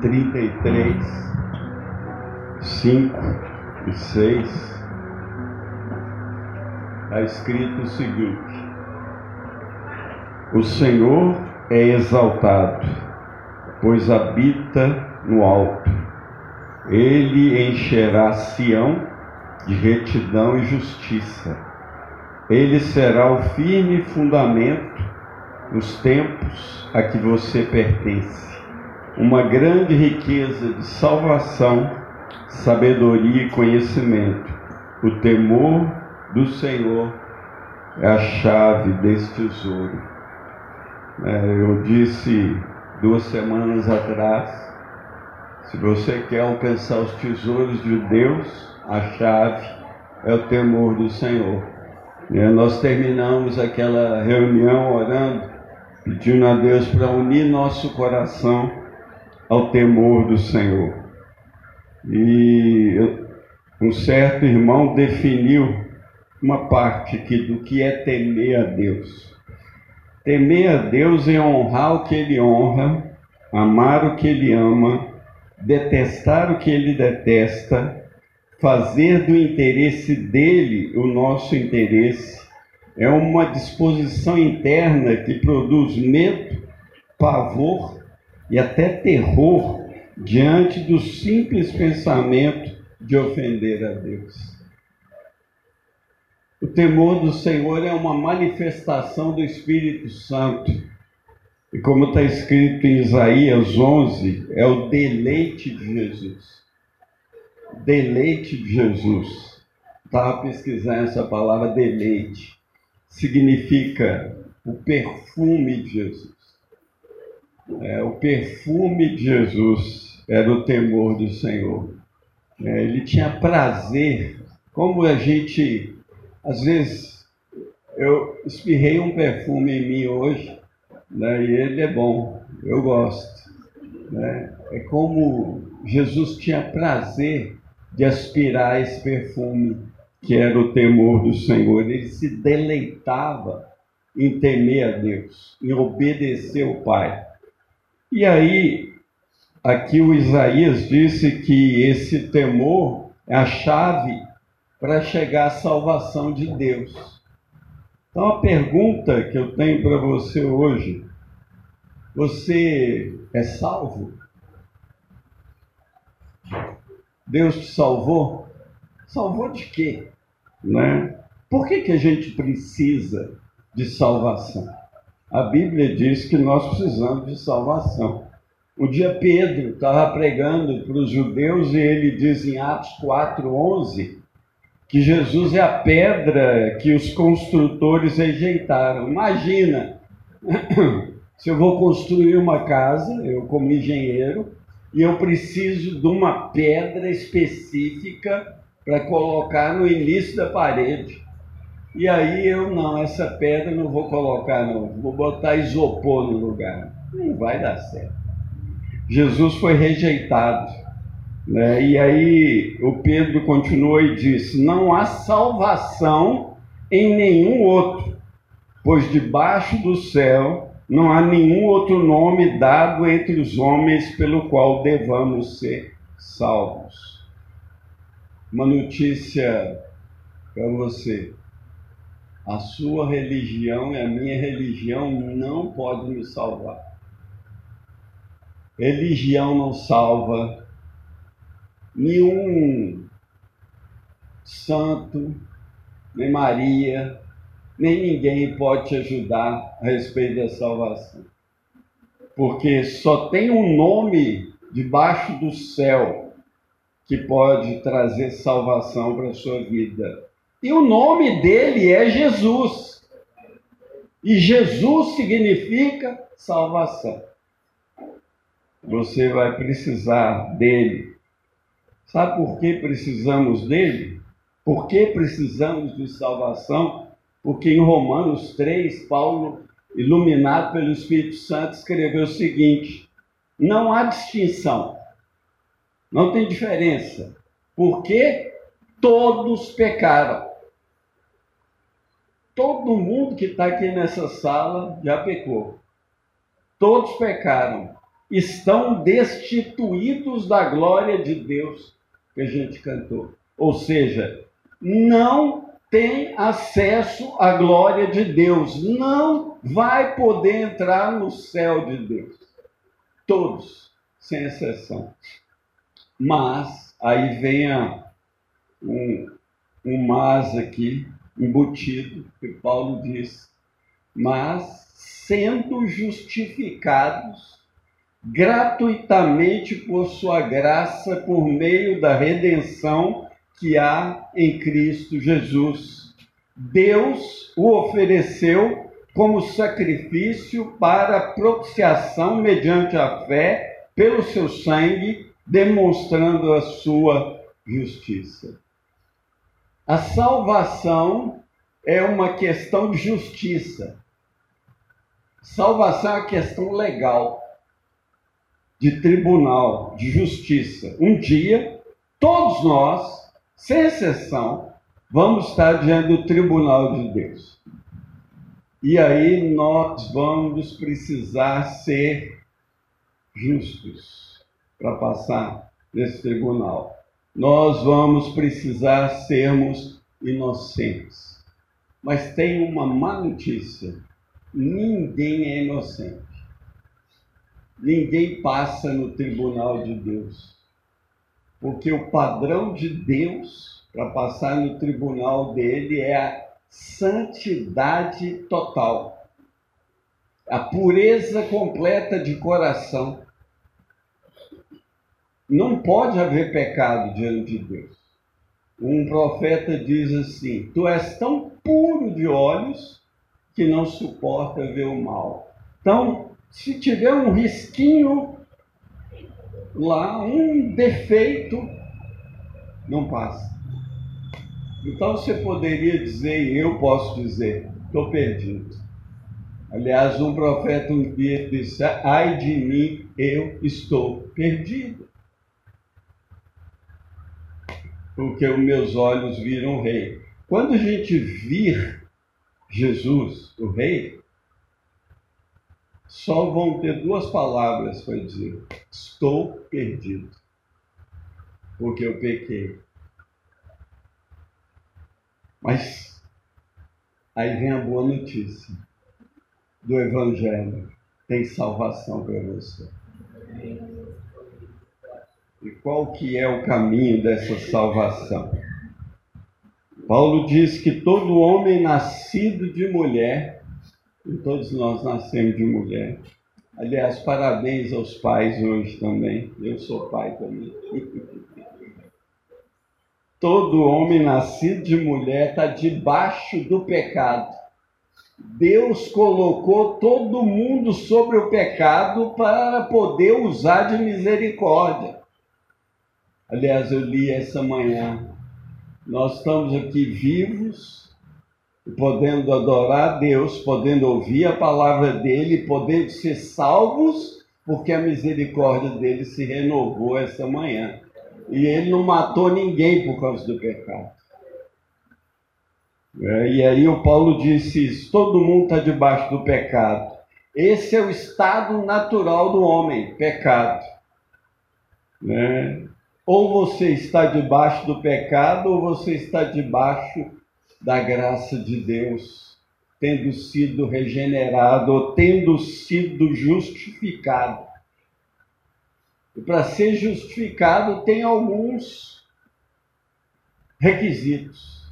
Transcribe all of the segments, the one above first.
33, 5 e 6, está escrito o seguinte: O Senhor é exaltado, pois habita no alto. Ele encherá Sião de retidão e justiça. Ele será o firme fundamento nos tempos a que você pertence. Uma grande riqueza de salvação, sabedoria e conhecimento. O temor do Senhor é a chave desse tesouro. É, eu disse duas semanas atrás: se você quer alcançar os tesouros de Deus, a chave é o temor do Senhor. Nós terminamos aquela reunião orando pedindo a Deus para unir nosso coração ao temor do Senhor. E um certo irmão definiu uma parte aqui do que é temer a Deus. Temer a Deus é honrar o que Ele honra, amar o que Ele ama, detestar o que Ele detesta, fazer do interesse dele o nosso interesse é uma disposição interna que produz medo, pavor e até terror diante do simples pensamento de ofender a Deus. O temor do Senhor é uma manifestação do Espírito Santo. E como está escrito em Isaías 11, é o deleite de Jesus. Deleite de Jesus. Estava pesquisando essa palavra deleite significa o perfume de Jesus. É, o perfume de Jesus era o temor do Senhor. É, ele tinha prazer, como a gente, às vezes, eu espirrei um perfume em mim hoje, né, e ele é bom, eu gosto. Né? É como Jesus tinha prazer de aspirar esse perfume que era o temor do Senhor. Ele se deleitava em temer a Deus, em obedecer o Pai. E aí, aqui o Isaías disse que esse temor é a chave para chegar à salvação de Deus. Então, a pergunta que eu tenho para você hoje: você é salvo? Deus te salvou? Salvou de quê? Né? Por que, que a gente precisa de salvação? A Bíblia diz que nós precisamos de salvação. Um dia Pedro estava pregando para os judeus e ele diz em Atos 4,11 que Jesus é a pedra que os construtores rejeitaram. Imagina, se eu vou construir uma casa, eu como engenheiro, e eu preciso de uma pedra específica para colocar no início da parede. E aí eu não, essa pedra não vou colocar não, vou botar isopor no lugar. Não vai dar certo. Jesus foi rejeitado. Né? E aí o Pedro continuou e disse: Não há salvação em nenhum outro, pois debaixo do céu não há nenhum outro nome dado entre os homens pelo qual devamos ser salvos uma notícia para você. A sua religião e a minha religião não podem me salvar. Religião não salva. Nenhum santo, nem Maria, nem ninguém pode te ajudar a respeito da salvação. Porque só tem um nome debaixo do céu que pode trazer salvação para a sua vida. E o nome dele é Jesus. E Jesus significa salvação. Você vai precisar dele. Sabe por que precisamos dele? Por que precisamos de salvação? Porque em Romanos 3, Paulo, iluminado pelo Espírito Santo, escreveu o seguinte: não há distinção não tem diferença. Porque todos pecaram. Todo mundo que está aqui nessa sala já pecou. Todos pecaram estão destituídos da glória de Deus que a gente cantou. Ou seja, não tem acesso à glória de Deus, não vai poder entrar no céu de Deus. Todos, sem exceção. Mas, aí vem a, um, um mas aqui, embutido, que Paulo diz, mas sendo justificados gratuitamente por sua graça, por meio da redenção que há em Cristo Jesus. Deus o ofereceu como sacrifício para propiciação mediante a fé pelo seu sangue, demonstrando a sua justiça. A salvação é uma questão de justiça. Salvação é uma questão legal, de tribunal, de justiça. Um dia, todos nós, sem exceção, vamos estar diante do tribunal de Deus. E aí nós vamos precisar ser justos para passar nesse tribunal. Nós vamos precisar sermos inocentes. Mas tem uma má notícia: ninguém é inocente. Ninguém passa no tribunal de Deus. Porque o padrão de Deus para passar no tribunal dele é a santidade total, a pureza completa de coração. Não pode haver pecado diante de Deus. Um profeta diz assim: Tu és tão puro de olhos que não suporta ver o mal. Então, se tiver um risquinho lá, um defeito, não passa. Então você poderia dizer, e eu posso dizer, estou perdido. Aliás, um profeta um dia disse: Ai de mim, eu estou perdido. Porque os meus olhos viram o rei. Quando a gente vir Jesus, o rei, só vão ter duas palavras para dizer: Estou perdido. Porque eu pequei. Mas aí vem a boa notícia do Evangelho: tem salvação para você. E qual que é o caminho dessa salvação? Paulo diz que todo homem nascido de mulher, e todos nós nascemos de mulher. Aliás, parabéns aos pais hoje também. Eu sou pai também. Todo homem nascido de mulher está debaixo do pecado. Deus colocou todo mundo sobre o pecado para poder usar de misericórdia. Aliás, eu li essa manhã. Nós estamos aqui vivos, podendo adorar a Deus, podendo ouvir a palavra dele, podendo ser salvos, porque a misericórdia dele se renovou essa manhã. E ele não matou ninguém por causa do pecado. É, e aí o Paulo disse isso: todo mundo está debaixo do pecado. Esse é o estado natural do homem, pecado. Né? Ou você está debaixo do pecado, ou você está debaixo da graça de Deus, tendo sido regenerado, ou tendo sido justificado. E para ser justificado tem alguns requisitos.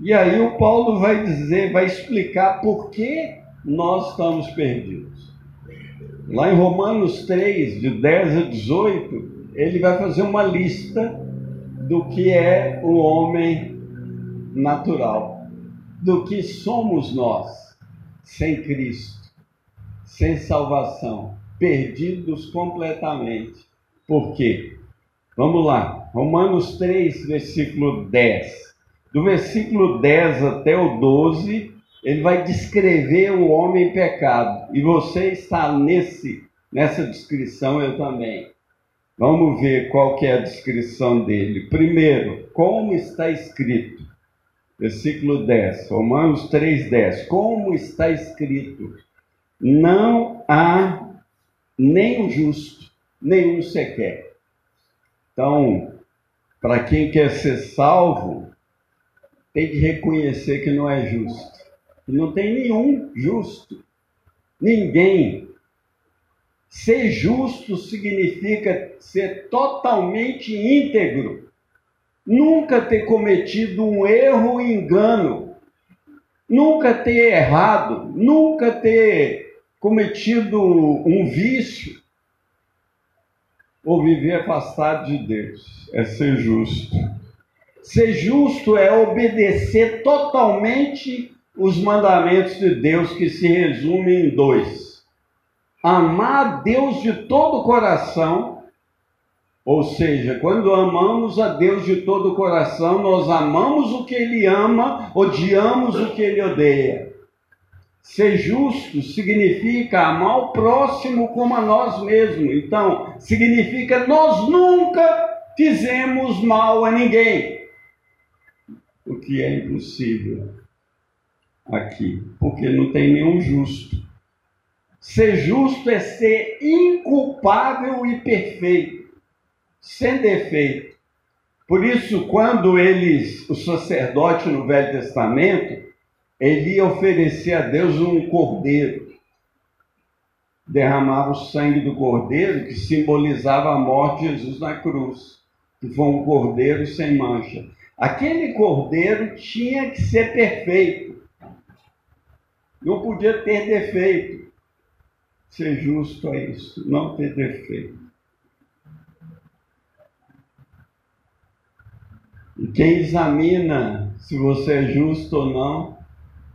E aí o Paulo vai dizer, vai explicar por que nós estamos perdidos. Lá em Romanos 3, de 10 a 18, ele vai fazer uma lista do que é o homem natural, do que somos nós sem Cristo, sem salvação perdidos completamente. Por quê? Vamos lá, Romanos 3, versículo 10. Do versículo 10 até o 12, ele vai descrever o homem pecado. E você está nesse, nessa descrição, eu também. Vamos ver qual que é a descrição dele. Primeiro, como está escrito? Versículo 10, Romanos 3, 10. Como está escrito? Não há nem justo, nenhum sequer. Então, para quem quer ser salvo, tem que reconhecer que não é justo. Não tem nenhum justo. Ninguém. Ser justo significa ser totalmente íntegro. Nunca ter cometido um erro e engano. Nunca ter errado. Nunca ter cometido um vício. Ou viver afastado de Deus. É ser justo. Ser justo é obedecer totalmente os mandamentos de Deus, que se resumem em dois: amar Deus de todo o coração, ou seja, quando amamos a Deus de todo o coração, nós amamos o que Ele ama, odiamos o que Ele odeia. Ser justo significa amar o próximo como a nós mesmos. Então, significa nós nunca fizemos mal a ninguém o que é impossível aqui, porque não tem nenhum justo. Ser justo é ser inculpável e perfeito, sem defeito. Por isso, quando eles, o sacerdote no Velho Testamento, ele ia oferecer a Deus um cordeiro, derramava o sangue do cordeiro, que simbolizava a morte de Jesus na cruz, que foi um cordeiro sem mancha. Aquele cordeiro tinha que ser perfeito. Não podia ter defeito. Ser justo é isso, não ter defeito. E quem examina se você é justo ou não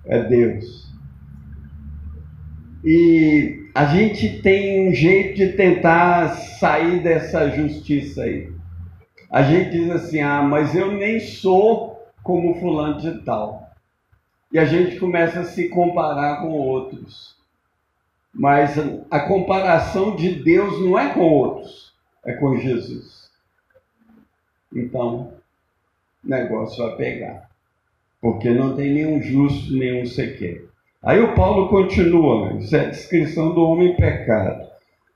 é Deus. E a gente tem um jeito de tentar sair dessa justiça aí a gente diz assim: ah, mas eu nem sou como fulano de tal. E a gente começa a se comparar com outros. Mas a comparação de Deus não é com outros, é com Jesus. Então, o negócio vai pegar. Porque não tem nenhum justo, nenhum sequer. Aí o Paulo continua, isso é a descrição do homem pecado.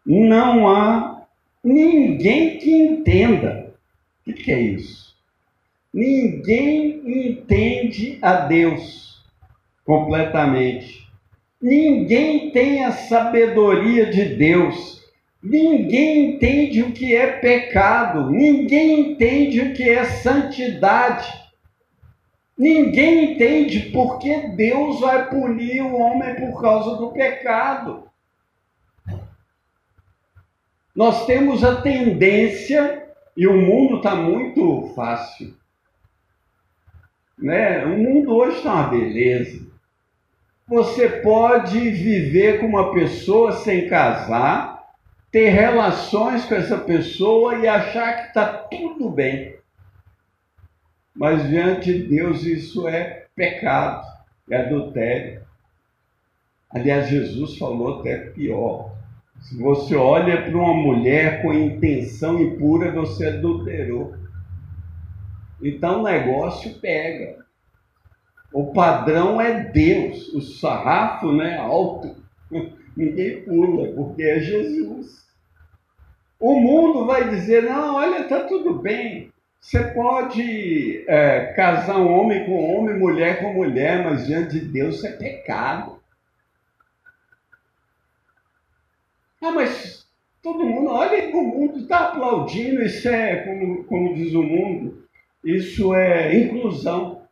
Não há ninguém que entenda. O que é isso? Ninguém entende a Deus completamente. Ninguém tem a sabedoria de Deus. Ninguém entende o que é pecado. Ninguém entende o que é santidade. Ninguém entende por que Deus vai punir o homem por causa do pecado. Nós temos a tendência e o mundo está muito fácil. Né? O mundo hoje está uma beleza. Você pode viver com uma pessoa sem casar, ter relações com essa pessoa e achar que está tudo bem. Mas diante de Deus isso é pecado, é adultério. Aliás, Jesus falou até pior. Se você olha para uma mulher com intenção impura, você adulterou. Então o negócio pega. O padrão é Deus, o sarrafo né, alto. Ninguém pula, porque é Jesus. O mundo vai dizer: não, olha, está tudo bem. Você pode é, casar um homem com homem, mulher com mulher, mas diante de Deus é pecado. Ah, mas todo mundo, olha o mundo está aplaudindo, isso é, como, como diz o mundo, isso é inclusão.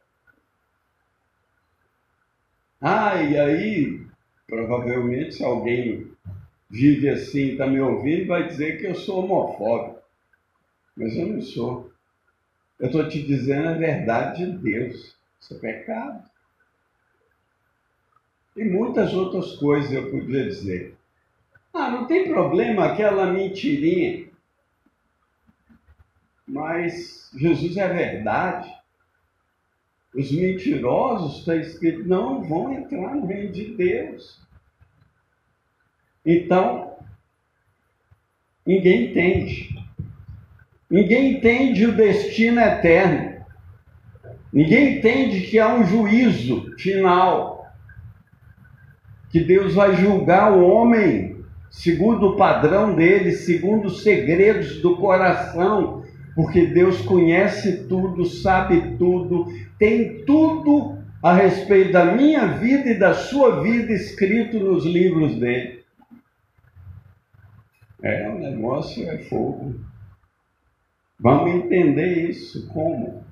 Ah, e aí, provavelmente, se alguém vive assim, está me ouvindo, vai dizer que eu sou homofóbico. Mas eu não sou. Eu estou te dizendo a verdade de Deus. Isso é pecado. E muitas outras coisas eu podia dizer. Ah, não tem problema aquela mentirinha. Mas Jesus é verdade. Os mentirosos, está escrito, não vão entrar no reino de Deus. Então, ninguém entende. Ninguém entende o destino eterno. Ninguém entende que há um juízo final. Que Deus vai julgar o homem segundo o padrão dele, segundo os segredos do coração, porque Deus conhece tudo, sabe tudo, tem tudo a respeito da minha vida e da sua vida escrito nos livros dele. É, o negócio é fogo. Vamos entender isso como?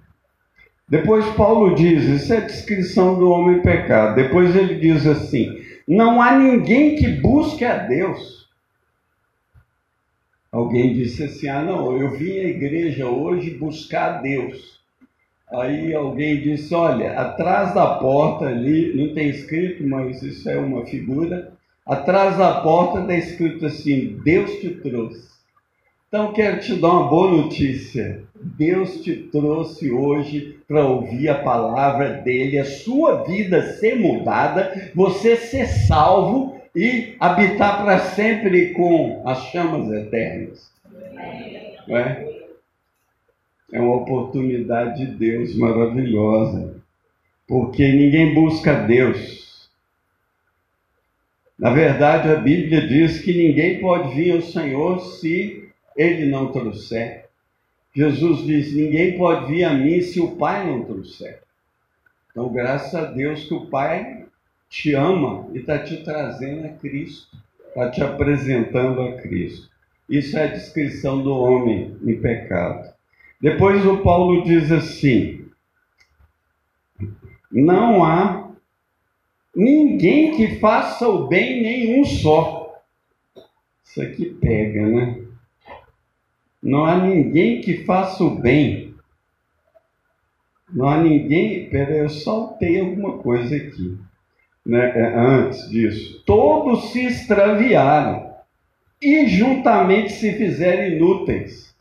Depois Paulo diz, isso é a descrição do homem pecado. Depois ele diz assim: não há ninguém que busque a Deus. Alguém disse assim: ah, não, eu vim à igreja hoje buscar Deus. Aí alguém disse: olha, atrás da porta ali, não tem escrito, mas isso é uma figura. Atrás da porta está escrito assim: Deus te trouxe. Então quero te dar uma boa notícia. Deus te trouxe hoje para ouvir a palavra dele, a sua vida ser mudada, você ser salvo e habitar para sempre com as chamas eternas. É? é uma oportunidade de Deus maravilhosa, porque ninguém busca Deus. Na verdade, a Bíblia diz que ninguém pode vir ao Senhor se ele não trouxer. Jesus diz: Ninguém pode vir a mim se o Pai não trouxer. Então, graças a Deus que o Pai te ama e está te trazendo a Cristo, está te apresentando a Cristo. Isso é a descrição do homem em pecado. Depois o Paulo diz assim: Não há ninguém que faça o bem nenhum só. Isso aqui pega, né? Não há ninguém que faça o bem. Não há ninguém. Peraí, eu saltei alguma coisa aqui. Né? É, antes disso. Todos se extraviaram e juntamente se fizeram inúteis.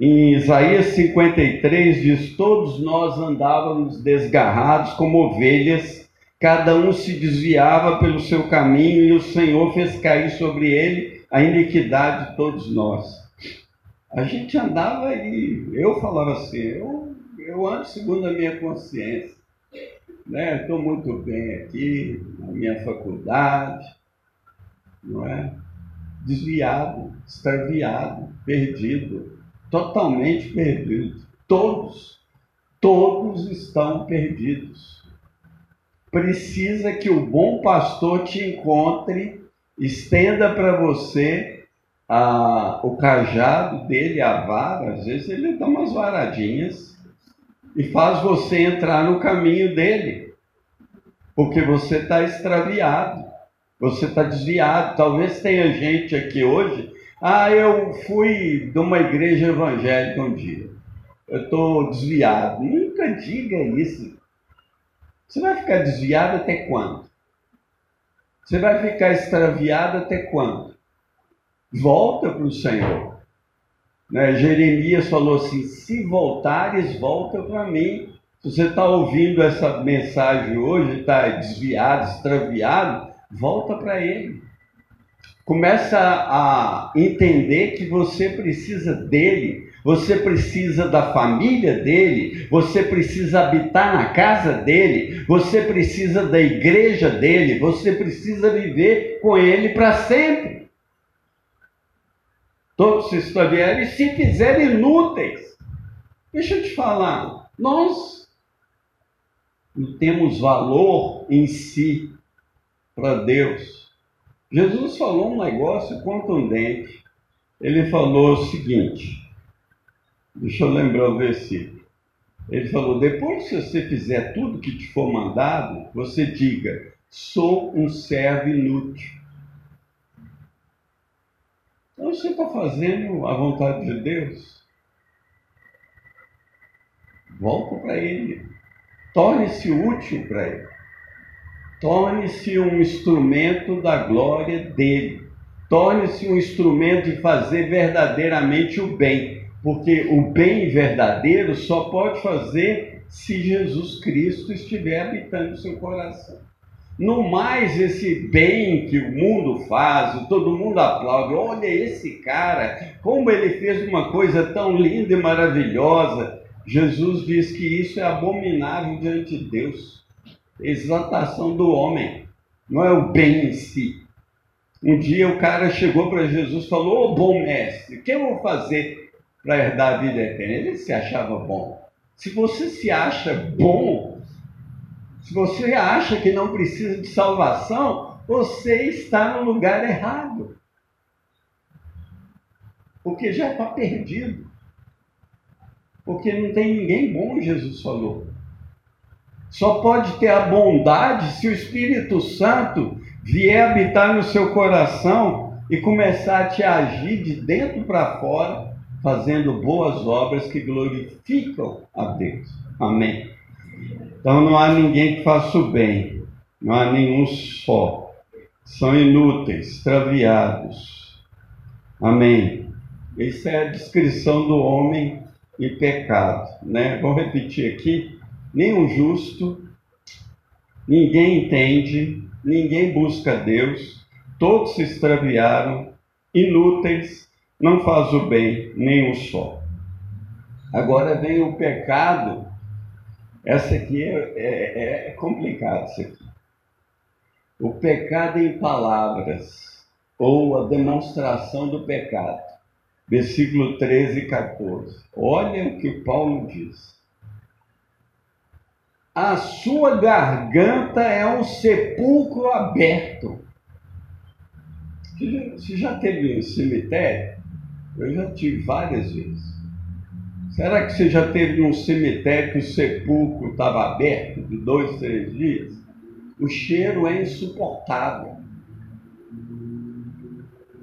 Em Isaías 53 diz: Todos nós andávamos desgarrados como ovelhas, cada um se desviava pelo seu caminho, e o Senhor fez cair sobre ele a iniquidade de todos nós. A gente andava e eu falava assim, eu, eu ando segundo a minha consciência. Né? Estou muito bem aqui, na minha faculdade, não é? Desviado, extraviado, perdido, totalmente perdido. Todos, todos estão perdidos. Precisa que o bom pastor te encontre, estenda para você a, o cajado dele, a vara, às vezes ele dá umas varadinhas e faz você entrar no caminho dele, porque você está extraviado, você está desviado. Talvez tenha gente aqui hoje, ah, eu fui de uma igreja evangélica um dia, eu estou desviado. Nunca diga isso. Você vai ficar desviado até quando? Você vai ficar extraviado até quando? volta para o Senhor. Né? Jeremias falou assim: se voltares, volta para mim. Se você está ouvindo essa mensagem hoje, está desviado, extraviado, volta para Ele. Começa a entender que você precisa dele, você precisa da família dele, você precisa habitar na casa dele, você precisa da igreja dele, você precisa viver com ele para sempre todos extraviarem e se fizerem inúteis. Deixa eu te falar, nós não temos valor em si para Deus. Jesus falou um negócio contundente. Ele falou o seguinte, deixa eu lembrar o versículo. Ele falou: depois que você fizer tudo que te for mandado, você diga: sou um servo inútil você está fazendo a vontade de Deus? Volta para Ele. Torne-se útil para Ele. Torne-se um instrumento da glória dele. Torne-se um instrumento de fazer verdadeiramente o bem. Porque o bem verdadeiro só pode fazer se Jesus Cristo estiver habitando o seu coração. No mais, esse bem que o mundo faz, todo mundo aplaude. Olha esse cara, como ele fez uma coisa tão linda e maravilhosa. Jesus diz que isso é abominável diante de Deus. Exaltação do homem, não é o bem em si. Um dia o cara chegou para Jesus e falou: Ô oh, bom mestre, o que eu vou fazer para herdar a vida eterna? Ele se achava bom. Se você se acha bom, se você acha que não precisa de salvação, você está no lugar errado. Porque já está perdido. Porque não tem ninguém bom, Jesus falou. Só pode ter a bondade se o Espírito Santo vier habitar no seu coração e começar a te agir de dentro para fora, fazendo boas obras que glorificam a Deus. Amém. Então não há ninguém que faça o bem, não há nenhum só. São inúteis, extraviados. Amém. Essa é a descrição do homem em pecado, né? Vou repetir aqui: nenhum justo, ninguém entende, ninguém busca Deus, todos se extraviaram, inúteis, não faz o bem nenhum só. Agora vem o pecado essa aqui é, é, é complicado, isso aqui. O pecado em palavras, ou a demonstração do pecado. Versículo 13 e 14. Olha o que Paulo diz. A sua garganta é um sepulcro aberto. Você já teve um cemitério? Eu já tive várias vezes. Será que você já teve num cemitério que o sepulcro estava aberto de dois, três dias? O cheiro é insuportável.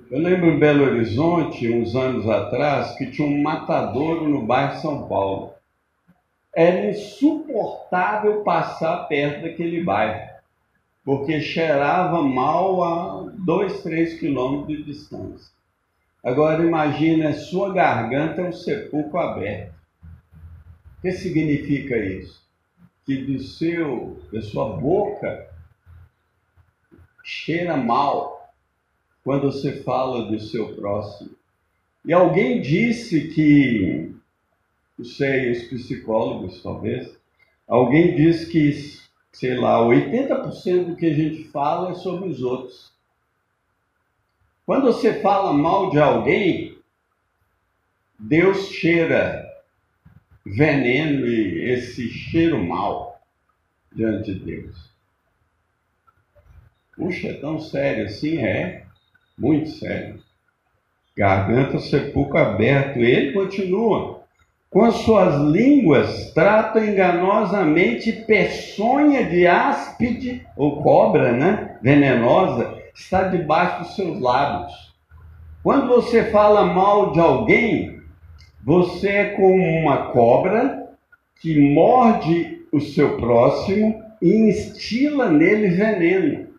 Eu lembro em Belo Horizonte, uns anos atrás, que tinha um matadouro no bairro São Paulo. Era insuportável passar perto daquele bairro, porque cheirava mal a dois, três quilômetros de distância. Agora imagine a sua garganta é um sepulcro aberto. O que significa isso? Que do seu, da sua boca cheira mal quando você fala do seu próximo. E alguém disse que, não sei, os psicólogos talvez, alguém disse que, sei lá, 80% do que a gente fala é sobre os outros. Quando você fala mal de alguém, Deus cheira veneno e esse cheiro mal diante de Deus. Puxa, é tão sério assim? É, muito sério. Garganta, sepulcro aberto. Ele continua. Com as suas línguas trata enganosamente peçonha de áspide ou cobra, né? Venenosa está debaixo dos seus lábios. Quando você fala mal de alguém, você é como uma cobra que morde o seu próximo e instila nele veneno.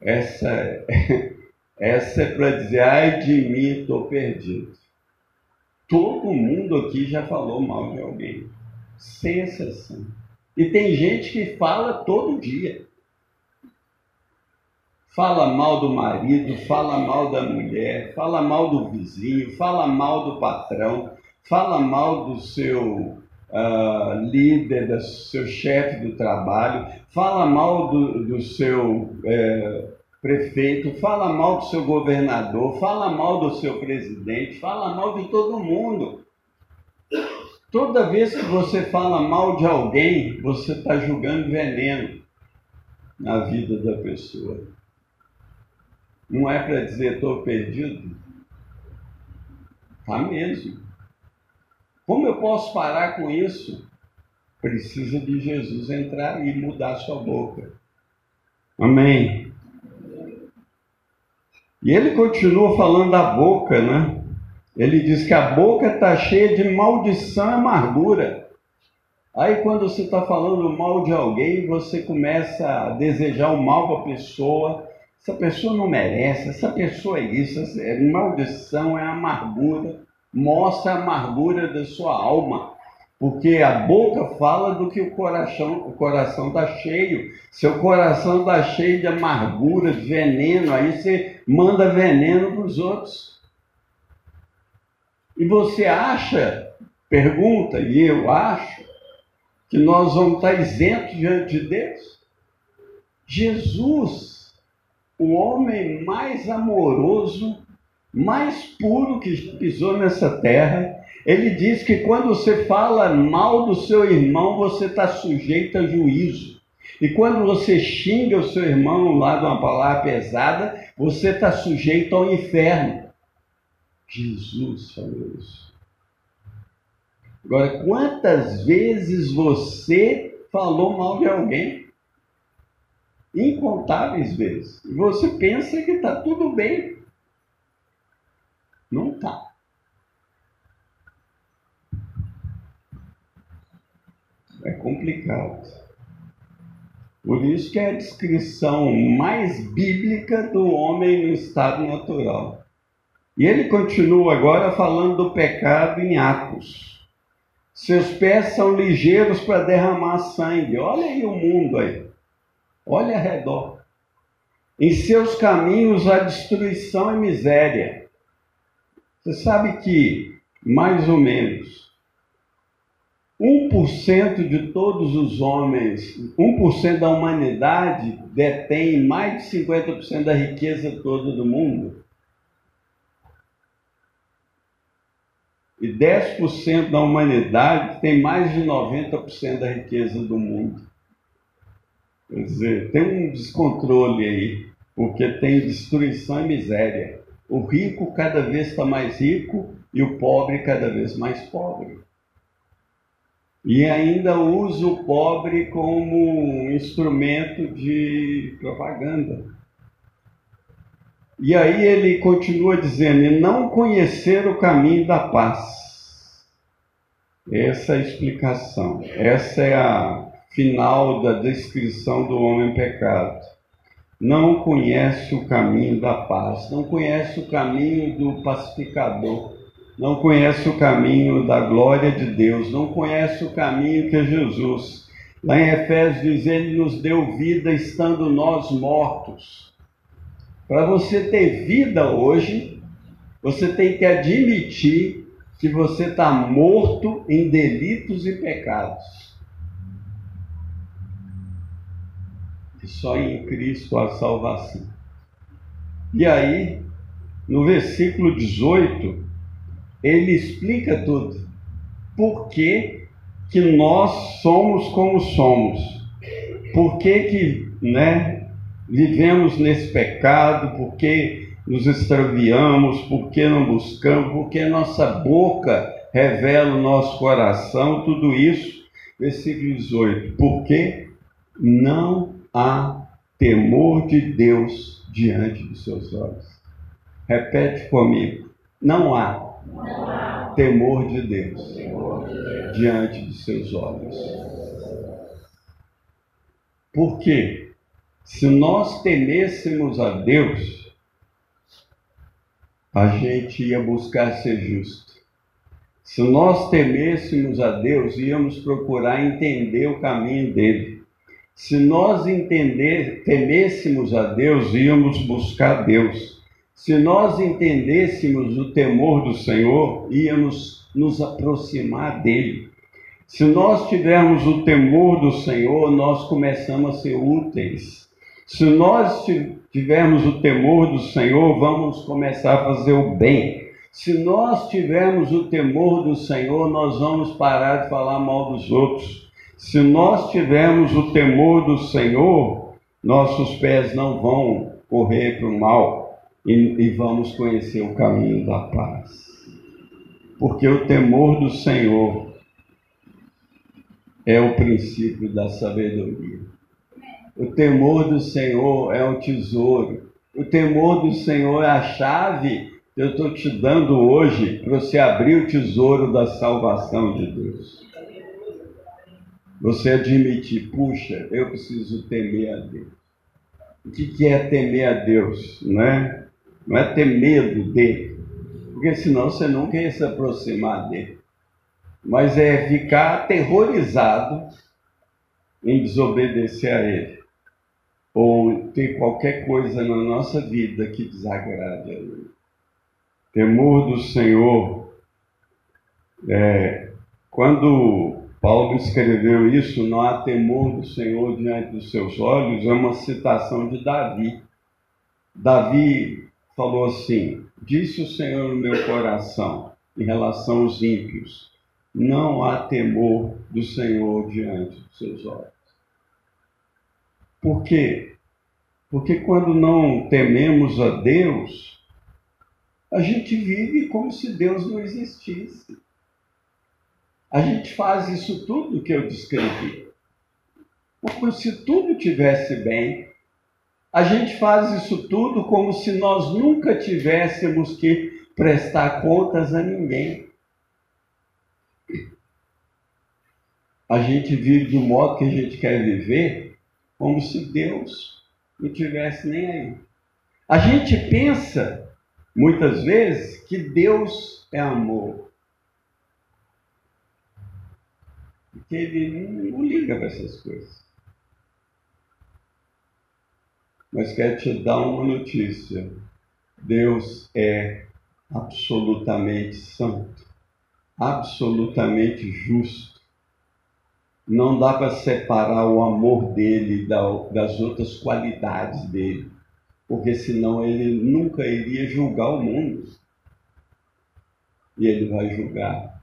Essa, é, essa é para dizer, ai de mim, estou perdido. Todo mundo aqui já falou mal de alguém, sem exceção. E tem gente que fala todo dia. Fala mal do marido, fala mal da mulher, fala mal do vizinho, fala mal do patrão, fala mal do seu uh, líder, do seu chefe do trabalho, fala mal do, do seu é, prefeito, fala mal do seu governador, fala mal do seu presidente, fala mal de todo mundo. Toda vez que você fala mal de alguém, você está julgando veneno na vida da pessoa. Não é para dizer estou perdido? Tá mesmo. Como eu posso parar com isso? Precisa de Jesus entrar e mudar sua boca. Amém. E ele continua falando da boca, né? Ele diz que a boca está cheia de maldição e amargura. Aí, quando você está falando mal de alguém, você começa a desejar o mal para a pessoa. Essa pessoa não merece, essa pessoa é isso, é maldição, é amargura. Mostra a amargura da sua alma. Porque a boca fala do que o coração o coração está cheio. Seu coração está cheio de amargura, de veneno, aí você manda veneno para os outros. E você acha, pergunta, e eu acho, que nós vamos estar isentos diante de Deus? Jesus, o homem mais amoroso, mais puro que pisou nessa terra, ele diz que quando você fala mal do seu irmão, você está sujeito a juízo. E quando você xinga o seu irmão lá de uma palavra pesada, você está sujeito ao inferno. Jesus falou isso. Agora, quantas vezes você falou mal de alguém? Incontáveis vezes. E você pensa que está tudo bem. Não está. É complicado. Por isso que é a descrição mais bíblica do homem no estado natural. E ele continua agora falando do pecado em Atos. Seus pés são ligeiros para derramar sangue. Olha aí o mundo aí. Olha ao redor. Em seus caminhos há destruição e miséria. Você sabe que, mais ou menos, 1% de todos os homens, 1% da humanidade detém mais de 50% da riqueza toda do mundo. E 10% da humanidade tem mais de 90% da riqueza do mundo. Quer dizer, tem um descontrole aí, porque tem destruição e miséria. O rico cada vez está mais rico e o pobre cada vez mais pobre. E ainda usa o pobre como instrumento de propaganda. E aí ele continua dizendo: e não conhecer o caminho da paz. Essa é a explicação. Essa é a final da descrição do homem pecado. Não conhece o caminho da paz, não conhece o caminho do pacificador, não conhece o caminho da glória de Deus, não conhece o caminho que é Jesus. Lá em Efésios diz: Ele nos deu vida estando nós mortos para você ter vida hoje, você tem que admitir que você está morto em delitos e pecados. E só em Cristo há salvação. E aí, no versículo 18, ele explica tudo. Por que, que nós somos como somos? Por que, que né, vivemos nesse pecado, porque nos extraviamos, porque não buscamos, porque nossa boca revela o nosso coração, tudo isso. Versículo 18: porque não há temor de Deus diante dos seus olhos. Repete comigo: não há. Temor, de Deus, de diante dos seus olhos. Por quê? Se nós temêssemos a Deus, a gente ia buscar ser justo. Se nós temêssemos a Deus, íamos procurar entender o caminho dele. Se nós entender, temêssemos a Deus, íamos buscar Deus. Se nós entendêssemos o temor do Senhor, íamos nos aproximar dele. Se nós tivermos o temor do Senhor, nós começamos a ser úteis se nós tivermos o temor do Senhor, vamos começar a fazer o bem. Se nós tivermos o temor do Senhor, nós vamos parar de falar mal dos outros. Se nós tivermos o temor do Senhor, nossos pés não vão correr para o mal e, e vamos conhecer o caminho da paz. Porque o temor do Senhor é o princípio da sabedoria. O temor do Senhor é um tesouro. O temor do Senhor é a chave que eu estou te dando hoje para você abrir o tesouro da salvação de Deus. Você admitir, puxa, eu preciso temer a Deus. O que, é temer a Deus? Não é, não é ter medo dele, porque senão você nunca ia se aproximar dele. Mas é ficar aterrorizado em desobedecer a ele ou ter qualquer coisa na nossa vida que desagrade a Ele. Temor do Senhor, é, quando Paulo escreveu isso, não há temor do Senhor diante dos seus olhos, é uma citação de Davi. Davi falou assim: Disse o Senhor no meu coração, em relação aos ímpios, não há temor do Senhor diante dos seus olhos. Por quê? Porque quando não tememos a Deus, a gente vive como se Deus não existisse. A gente faz isso tudo que eu descrevi. Como se tudo tivesse bem. A gente faz isso tudo como se nós nunca tivéssemos que prestar contas a ninguém. A gente vive do modo que a gente quer viver, como se Deus não tivesse nem aí. A gente pensa, muitas vezes, que Deus é amor. Porque ele não liga para essas coisas. Mas quero te dar uma notícia. Deus é absolutamente santo, absolutamente justo. Não dá para separar o amor dele das outras qualidades dele, porque senão ele nunca iria julgar o mundo. E ele vai julgar.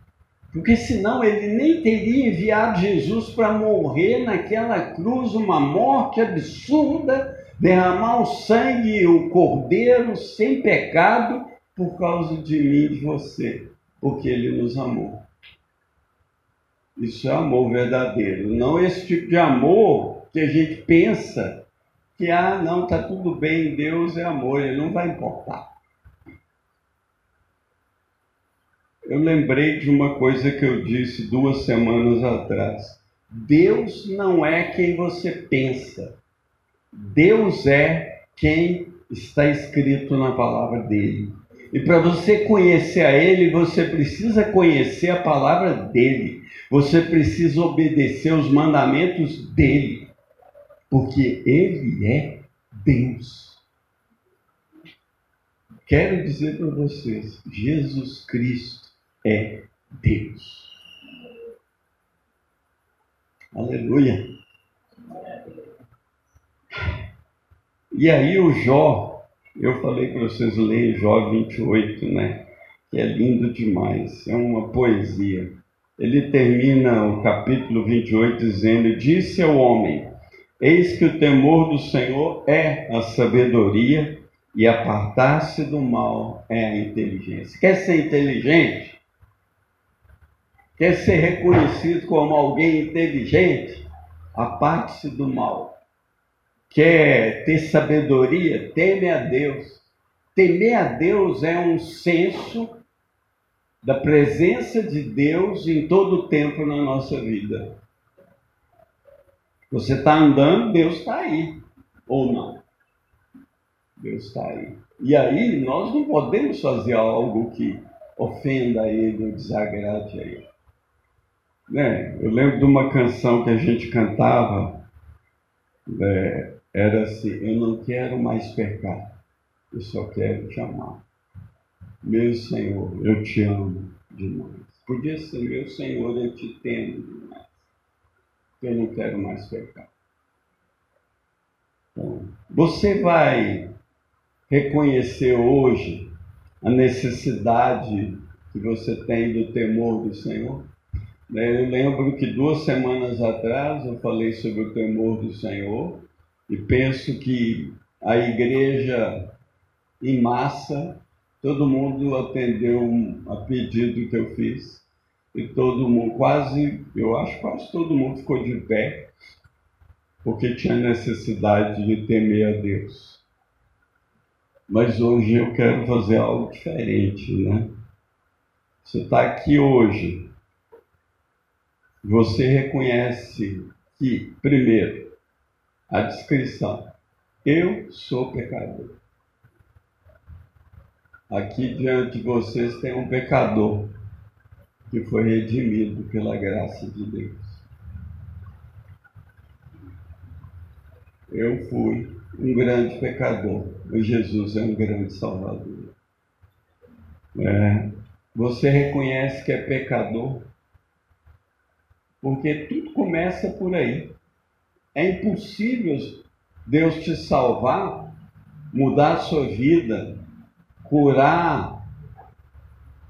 Porque senão ele nem teria enviado Jesus para morrer naquela cruz, uma morte absurda, derramar o sangue, o cordeiro sem pecado por causa de mim e de você, porque ele nos amou. Isso é amor verdadeiro, não esse tipo de amor que a gente pensa que, ah, não, está tudo bem, Deus é amor, ele não vai importar. Eu lembrei de uma coisa que eu disse duas semanas atrás. Deus não é quem você pensa. Deus é quem está escrito na palavra dele. E para você conhecer a Ele, você precisa conhecer a palavra dele. Você precisa obedecer os mandamentos dele. Porque Ele é Deus. Quero dizer para vocês: Jesus Cristo é Deus. Aleluia. E aí o Jó, eu falei para vocês lerem Jó 28, né? Que é lindo demais, é uma poesia. Ele termina o capítulo 28 dizendo: Disse ao homem: Eis que o temor do Senhor é a sabedoria, e apartar-se do mal é a inteligência. Quer ser inteligente? Quer ser reconhecido como alguém inteligente? Aparte-se do mal quer ter sabedoria, teme a Deus. Temer a Deus é um senso da presença de Deus em todo o tempo na nossa vida. Você está andando, Deus está aí. Ou não? Deus está aí. E aí nós não podemos fazer algo que ofenda ele ou desagrade a ele. Né? Eu lembro de uma canção que a gente cantava. É, era assim: eu não quero mais pecar, eu só quero te amar. Meu Senhor, eu te amo demais. Podia ser, meu Senhor, eu te temo demais. Eu não quero mais pecar. Então, você vai reconhecer hoje a necessidade que você tem do temor do Senhor? Eu lembro que duas semanas atrás eu falei sobre o temor do Senhor e penso que a igreja, em massa, todo mundo atendeu a pedido que eu fiz. E todo mundo, quase, eu acho quase todo mundo ficou de pé, porque tinha necessidade de temer a Deus. Mas hoje eu quero fazer algo diferente, né? Você está aqui hoje, você reconhece que, primeiro, a descrição. Eu sou pecador. Aqui diante de vocês tem um pecador que foi redimido pela graça de Deus. Eu fui um grande pecador, mas Jesus é um grande salvador. É, você reconhece que é pecador? Porque tudo começa por aí. É impossível Deus te salvar, mudar a sua vida, curar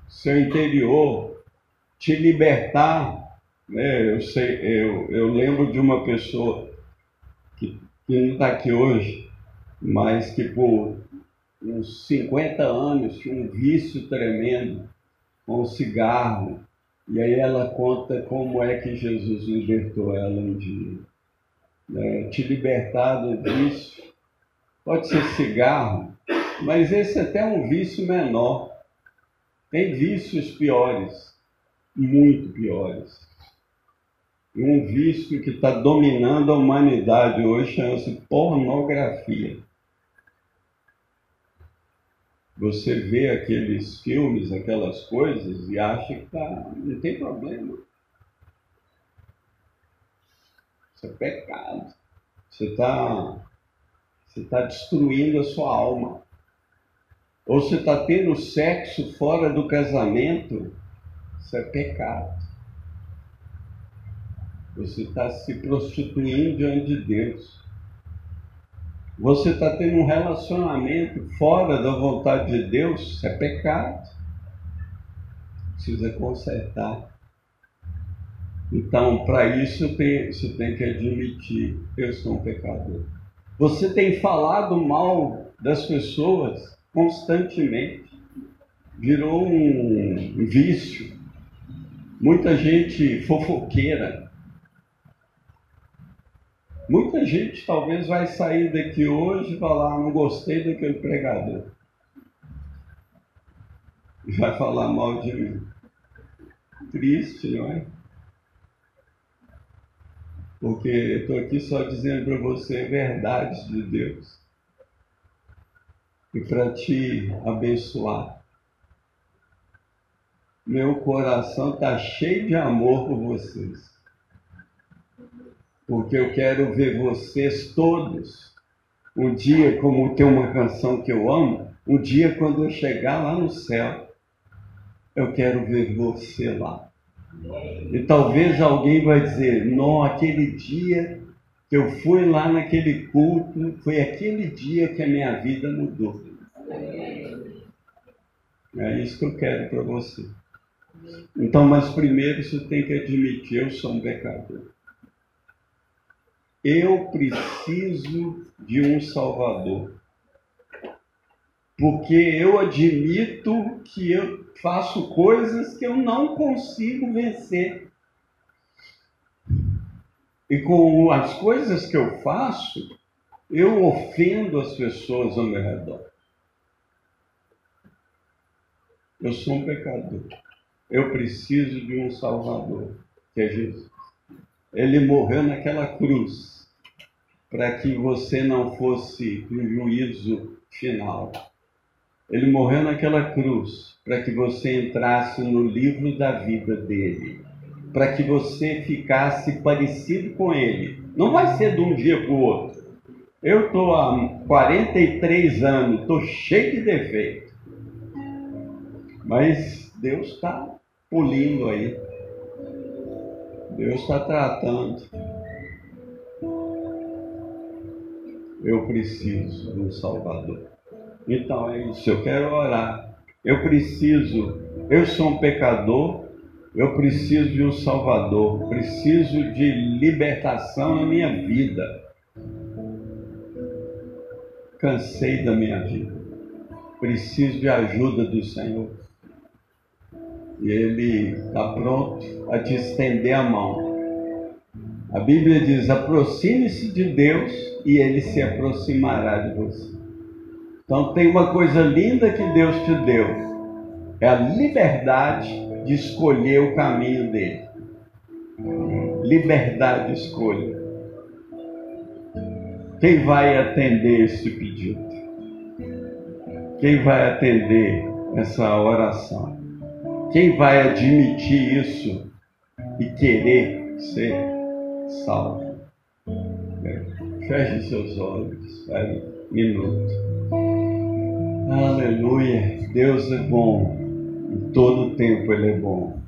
seu interior, te libertar. Né? Eu, sei, eu, eu lembro de uma pessoa que, que não está aqui hoje, mas que por uns 50 anos tinha um vício tremendo com o cigarro. E aí ela conta como é que Jesus libertou ela um dia. Né? Te libertar do vício. Pode ser cigarro, mas esse é até um vício menor. Tem vícios piores, muito piores. E um vício que está dominando a humanidade hoje chama-se pornografia. Você vê aqueles filmes, aquelas coisas e acha que tá, não tem problema. Isso é pecado. Você está você tá destruindo a sua alma. Ou você está tendo sexo fora do casamento, isso é pecado. Você está se prostituindo diante de Deus. Você está tendo um relacionamento fora da vontade de Deus, isso é pecado. Precisa consertar. Então, para isso, você tem que admitir: eu sou um pecador. Você tem falado mal das pessoas constantemente. Virou um vício. Muita gente fofoqueira Muita gente talvez vai sair daqui hoje e falar, não gostei daquele pregador. E vai falar mal de mim. Triste, não é? Porque eu estou aqui só dizendo para você verdades de Deus. E para te abençoar. Meu coração está cheio de amor por vocês porque eu quero ver vocês todos. Um dia, como tem uma canção que eu amo, um dia quando eu chegar lá no céu, eu quero ver você lá. E talvez alguém vai dizer, não, aquele dia que eu fui lá naquele culto, foi aquele dia que a minha vida mudou. É isso que eu quero para você. Então, mas primeiro você tem que admitir, eu sou um pecador eu preciso de um Salvador. Porque eu admito que eu faço coisas que eu não consigo vencer. E com as coisas que eu faço, eu ofendo as pessoas ao meu redor. Eu sou um pecador. Eu preciso de um Salvador, que é Jesus. Ele morreu naquela cruz para que você não fosse no juízo final. Ele morreu naquela cruz para que você entrasse no livro da vida dele, para que você ficasse parecido com ele. Não vai ser de um dia para o outro. Eu estou há 43 anos, estou cheio de defeito. Mas Deus está polindo aí. Deus está tratando. eu preciso de um Salvador. Então é isso, eu quero orar. Eu preciso, eu sou um pecador, eu preciso de um Salvador, preciso de libertação na minha vida. Cansei da minha vida, preciso de ajuda do Senhor. E Ele está pronto a te estender a mão. A Bíblia diz: aproxime-se de Deus e ele se aproximará de você. Então tem uma coisa linda que Deus te deu, é a liberdade de escolher o caminho dele. Liberdade de escolha. Quem vai atender esse pedido? Quem vai atender essa oração? Quem vai admitir isso e querer ser salvo? Feche seus olhos, vai, minuto. Aleluia, Deus é bom, em todo tempo Ele é bom.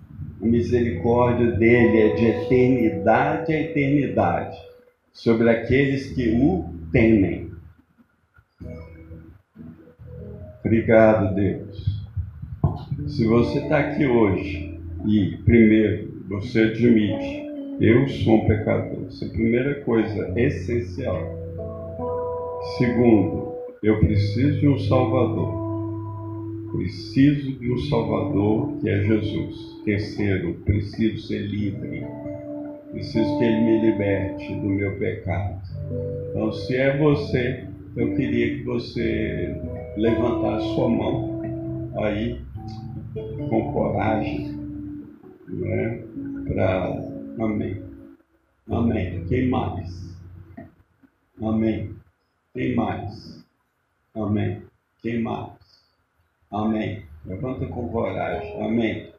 A misericórdia dele é de eternidade a eternidade sobre aqueles que o temem. Obrigado, Deus. Se você está aqui hoje e, primeiro, você admite, eu sou um pecador. Essa é a primeira coisa essencial. Segundo, eu preciso de um Salvador. Preciso de um Salvador que é Jesus. Terceiro, preciso ser livre. Preciso que Ele me liberte do meu pecado. Então, se é você, eu queria que você levantasse sua mão aí, com coragem, né? Para. Amém. Amém. Quem mais? Amém. Quem mais? Amém. Quem mais? Amém. Levanta com coragem. Amém.